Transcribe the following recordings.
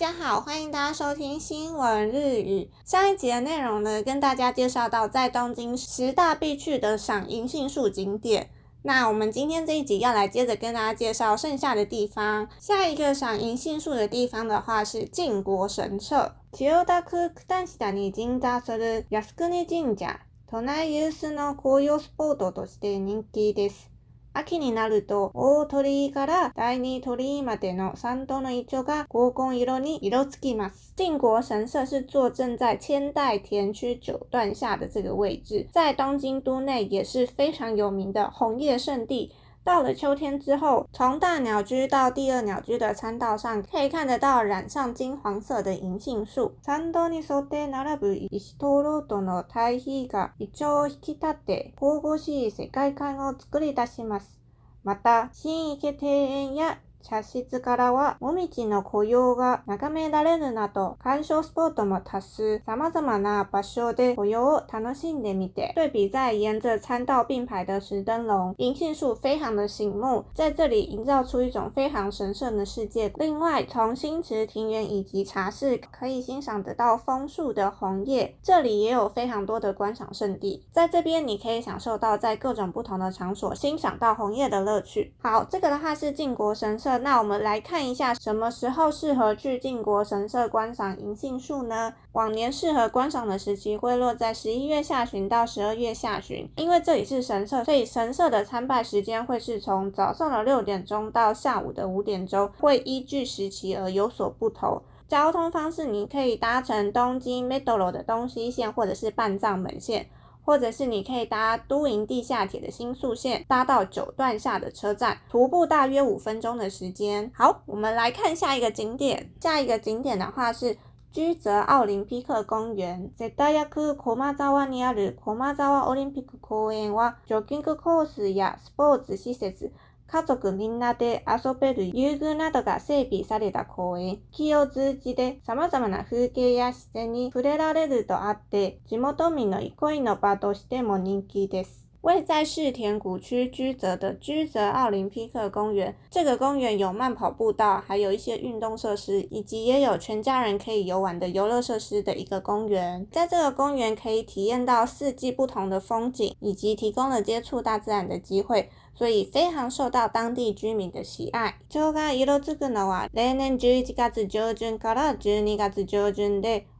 大家好，欢迎大家收听新闻日语。上一集的内容呢，跟大家介绍到在东京十大必去的赏银杏树景点。那我们今天这一集要来接着跟大家介绍剩下的地方。下一个赏银杏树的地方的话是靖国神社。千代田区久保田二丁目にるヤス神社。都内有数の高揚スポットとして人気です。秋になると大鳥居から第二鳥居までの山道の一丁が黄金色に色づきます。靖国神社是坐镇在千代田区九段下的这个位置，在东京都内也是非常有名的红叶圣地。到了秋天之后，从大鸟居到第二鸟居的参道上，可以看得到染上金黄色的银杏树。参道に沿って並ぶ石灯籠との対比が一丁を引き立って、神々しい世界観を作り出します。また、新池庭園や茶室からは道の古様が眺められるなど、観賞スポットも多数、様々な場所で古様を楽しんでみて。对比在沿着参道并排的石灯笼、银杏树非常的醒目，在这里营造出一种非常神圣的世界。另外，从新池庭园以及茶室可以欣赏得到枫树的红叶，这里也有非常多的观赏圣地。在这边你可以享受到在各种不同的场所欣赏到红叶的乐趣。好，这个的话是靖国神社。那我们来看一下，什么时候适合去靖国神社观赏银杏树呢？往年适合观赏的时期会落在十一月下旬到十二月下旬，因为这里是神社，所以神社的参拜时间会是从早上的六点钟到下午的五点钟，会依据时期而有所不同。交通方式，你可以搭乘东京 Metro 的东西线或者是半藏门线。或者是你可以搭都营地下铁的新宿线，搭到九段下的车站，徒步大约五分钟的时间。好，我们来看下一个景点。下一个景点的话是居泽奥林匹克公园。这大约是コマザワニャル、オリンピック公園はジョギングコースやスポーツ施設。家族みんなで遊べる遊具などが整備された公園、木を通じて様々な風景や自然に触れられるとあって、地元民の憩いの場としても人気です。位在世田谷区居泽的居泽奥林匹克公园，这个公园有慢跑步道，还有一些运动设施，以及也有全家人可以游玩的游乐设施的一个公园。在这个公园可以体验到四季不同的风景，以及提供了接触大自然的机会，所以非常受到当地居民的喜爱。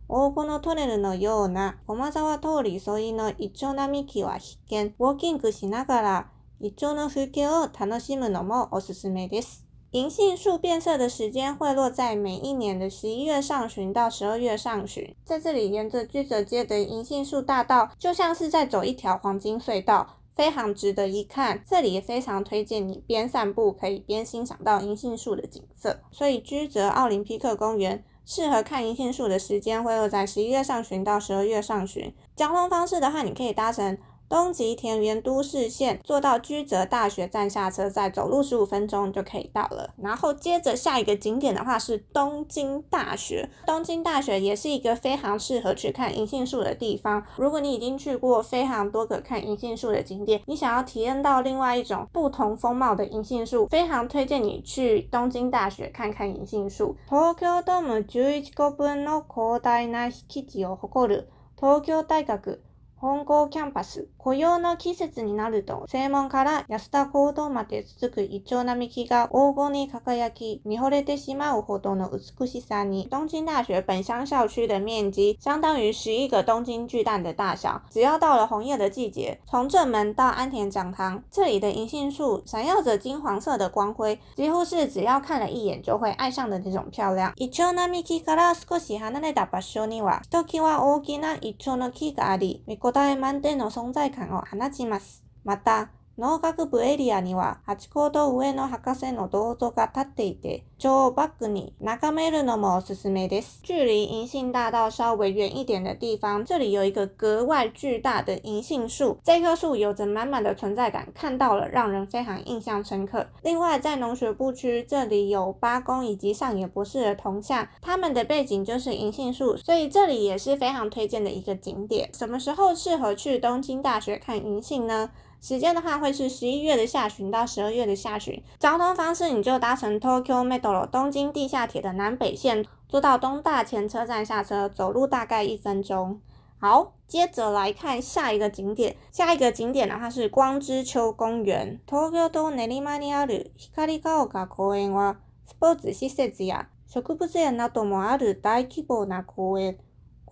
银杏树变色的时间会落在每一年的十一月上旬到十二月上旬在这里沿着居泽街的银杏树大道就像是在走一条黄金隧道非常值得一看这里也非常推荐你边散步可以边欣赏到银杏树的景色所以居泽奥林匹克公园适合看银杏树的时间会落在十一月上旬到十二月上旬。交通方式的话，你可以搭乘。东急田园都市线坐到居泽大学站下车，再走路十五分钟就可以到了。然后接着下一个景点的话是东京大学。东京大学也是一个非常适合去看银杏树的地方。如果你已经去过非常多个看银杏树的景点，你想要体验到另外一种不同风貌的银杏树，非常推荐你去东京大学看看银杏树。Tokyo Dome 15分の広大な敷地を誇る東京大学本校キャンパス、雇用の季節になると、正門から安田講堂まで続く一丁並木が黄金に輝き、見惚れてしまうほどの美しさに。東京大学本乡校区的面積、相当于11个东京巨蛋的大小。只要到了红叶的季节，从正门到安田讲堂，这里的银杏树闪耀着金黄色的光辉，几乎是只要看了一眼就会爱上的那种漂亮。一丁並木から少し離れた場所には、一際大きな一丁の木があり、答代満点の存在感を放ちます。また、农学部エリアには八号堂上の博士の銅像が立っていて、長バッグに眺めるのもおすすめです。距离银杏大道稍微远一点的地方，这里有一个格外巨大的银杏树，这棵树有着满满的存在感，看到了让人非常印象深刻。另外，在农学部区这里有八公以及上野博士的铜像，他们的背景就是银杏树，所以这里也是非常推荐的一个景点。什么时候适合去东京大学看银杏呢？时间的话会是十一月的下旬到十二月的下旬。交通方式你就搭乘 Tokyo Metro 东京地下铁的南北线，坐到东大前车站下车，走路大概一分钟。好，接着来看下一个景点。下一个景点的话是光之丘公园。東京都練馬にある光之丘公園はスポーツ施設や植物園などもある大規模な公園。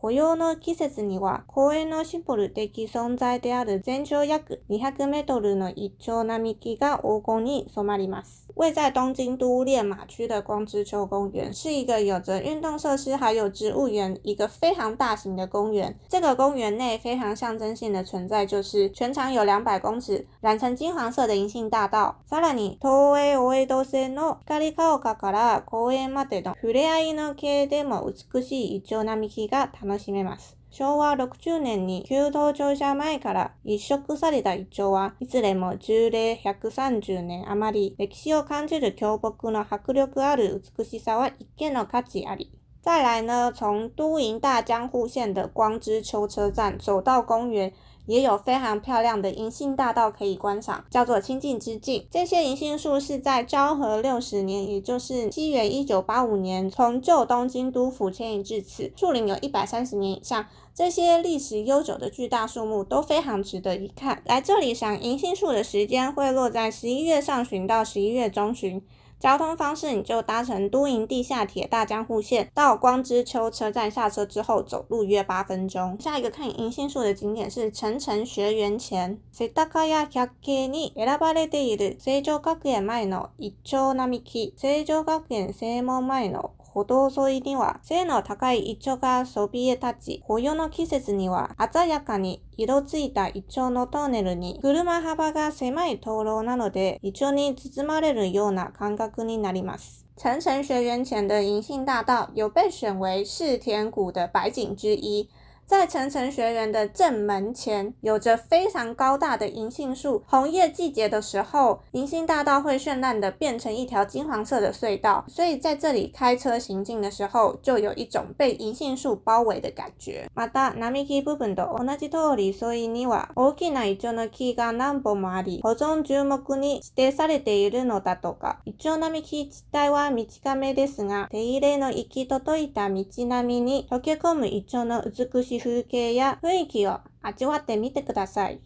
雇用の季節には公園のシンボル的存在である全長約200メートルの一丁並木が黄金に染まります。位在东京都练马区的光之丘公园是一个有着运动设施还有植物园一个非常大型的公园。这个公园内非常象征性的存在就是全长有两百公尺、染成金黄色的银杏大道。さらに、東映大江戸線の光が丘から公園までの触れ合いの系でも美しい一丁並木が楽ししめます。昭和60年に旧道庁舎前から移植された胃腸はいずれも10齢130年余り、歴史を感じる峡木の迫力ある美しさは一見の価値あり。再来呢，从都营大江户县的光之丘车站走到公园，也有非常漂亮的银杏大道可以观赏，叫做清净之境。这些银杏树是在昭和六十年，也就是西元一九八五年，从旧东京都府迁移至此，树龄有一百三十年以上。这些历史悠久的巨大树木都非常值得一看。来这里赏银杏树的时间会落在十一月上旬到十一月中旬。交通方式，你就搭乘都营地下铁大江户线到光之丘车站下车之后，走路约八分钟。下一个看银杏树的景点是成城学园前。セタカ百景に選ばれている成城学園前の一丁南口、成城学園正門前の。歩道沿いには背の高いイチョウがそびえ立ち、紅葉の季節には鮮やかに色ついたイチョウのトンネルに車幅が狭い灯籠なので、イチョウに包まれるような感覚になります。成城学园前的银杏大道有被选为世田谷的百景之一。在成城学园的正门前，有着非常高大的银杏树。红叶季节的时候，银杏大道会绚烂的变成一条金黄色的隧道，所以在这里开车行进的时候，就有一种被银杏树包围的感觉。また、並木部分と同じ通り沿いには大きな一丁の木が何本もあり、保存に指定されているのだとか。木は短めですが、手入れの行き届いた道並に溶け込むの美し風景や雰囲気を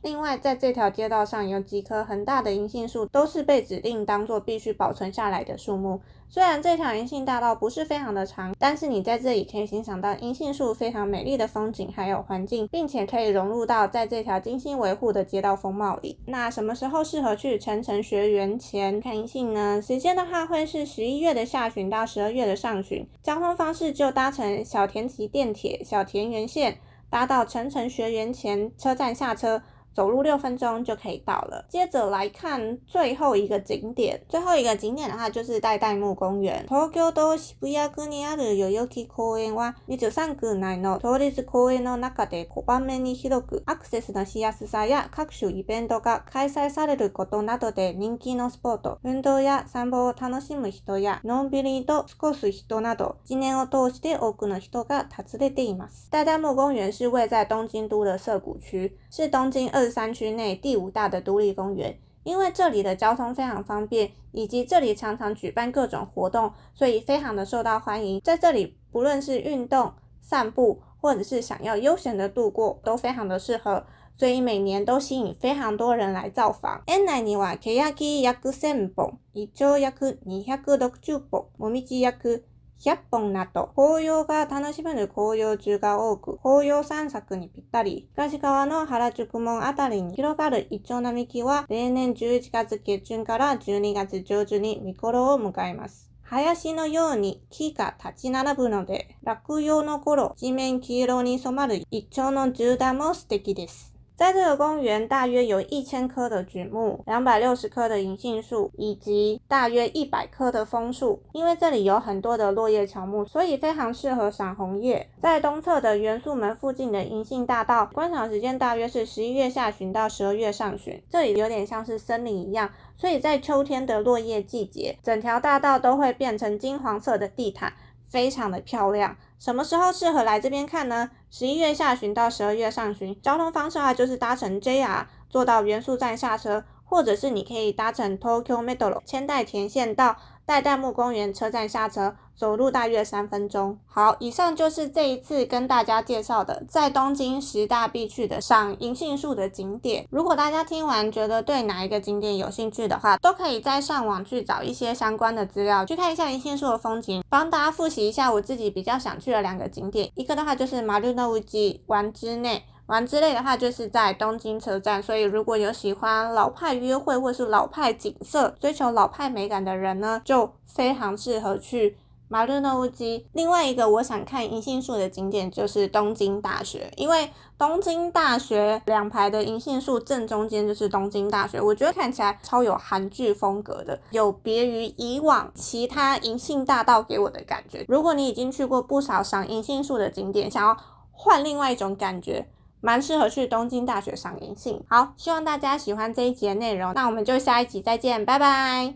另外，在这条街道上有几棵很大的银杏树，都是被指定当做必须保存下来的树木。虽然这条银杏大道不是非常的长，但是你在这里可以欣赏到银杏树非常美丽的风景，还有环境，并且可以融入到在这条精心维护的街道风貌里。那什么时候适合去成城学园前看银杏呢？时间的话，会是十一月的下旬到十二月的上旬。交通方式就搭乘小田急电铁小田园线。搭到成城学园前车站下车。走路六分钟就可以到了。接着来看最后一个景点，最后一个景点的话就是代代木公园。東京都渋谷区にある代々木公園は23区内の通立公園の中で5番目に広くアクセスのしやすさや各種イベントが開催されることなどで人気のスポット、運動や散歩を楽しむ人やのんびりと過ごす人など一年を通して多くの人が訪れています。代代木公園是位在东京都的涩谷区，是东京是山区内第五大的独立公园，因为这里的交通非常方便，以及这里常常举办各种活动，所以非常的受到欢迎。在这里，不论是运动、散步，或者是想要悠闲的度过，都非常的适合，所以每年都吸引非常多人来造访。園内にはケヤキ約千本、イチョウ約二百六十本、モミジ約100本など、紅葉が楽しめる紅葉中が多く、紅葉散策にぴったり、東側の原宿門あたりに広がるイチョウ並木は、例年11月下旬から12月上旬に見頃を迎えます。林のように木が立ち並ぶので、落葉の頃、地面黄色に染まる一丁の銃弾も素敵です。在这个公园大约有一千棵的榉木，两百六十棵的银杏树，以及大约一百棵的枫树。因为这里有很多的落叶乔木，所以非常适合赏红叶。在东侧的元素门附近的银杏大道，观赏时间大约是十一月下旬到十二月上旬。这里有点像是森林一样，所以在秋天的落叶季节，整条大道都会变成金黄色的地毯，非常的漂亮。什么时候适合来这边看呢？十一月下旬到十二月上旬，交通方式的话就是搭乘 JR 坐到元素站下车，或者是你可以搭乘 Tokyo Metro 千代田线到。在淡木公园车站下车，走路大约三分钟。好，以上就是这一次跟大家介绍的在东京十大必去的赏银杏树的景点。如果大家听完觉得对哪一个景点有兴趣的话，都可以再上网去找一些相关的资料，去看一下银杏树的风景，帮大家复习一下我自己比较想去的两个景点。一个的话就是麻六那屋基湾之内。玩之类的话，就是在东京车站。所以如果有喜欢老派约会或是老派景色、追求老派美感的人呢，就非常适合去马布诺乌基，另外一个我想看银杏树的景点就是东京大学，因为东京大学两排的银杏树正中间就是东京大学，我觉得看起来超有韩剧风格的，有别于以往其他银杏大道给我的感觉。如果你已经去过不少赏银杏树的景点，想要换另外一种感觉。蛮适合去东京大学赏银杏。好，希望大家喜欢这一集的内容，那我们就下一集再见，拜拜。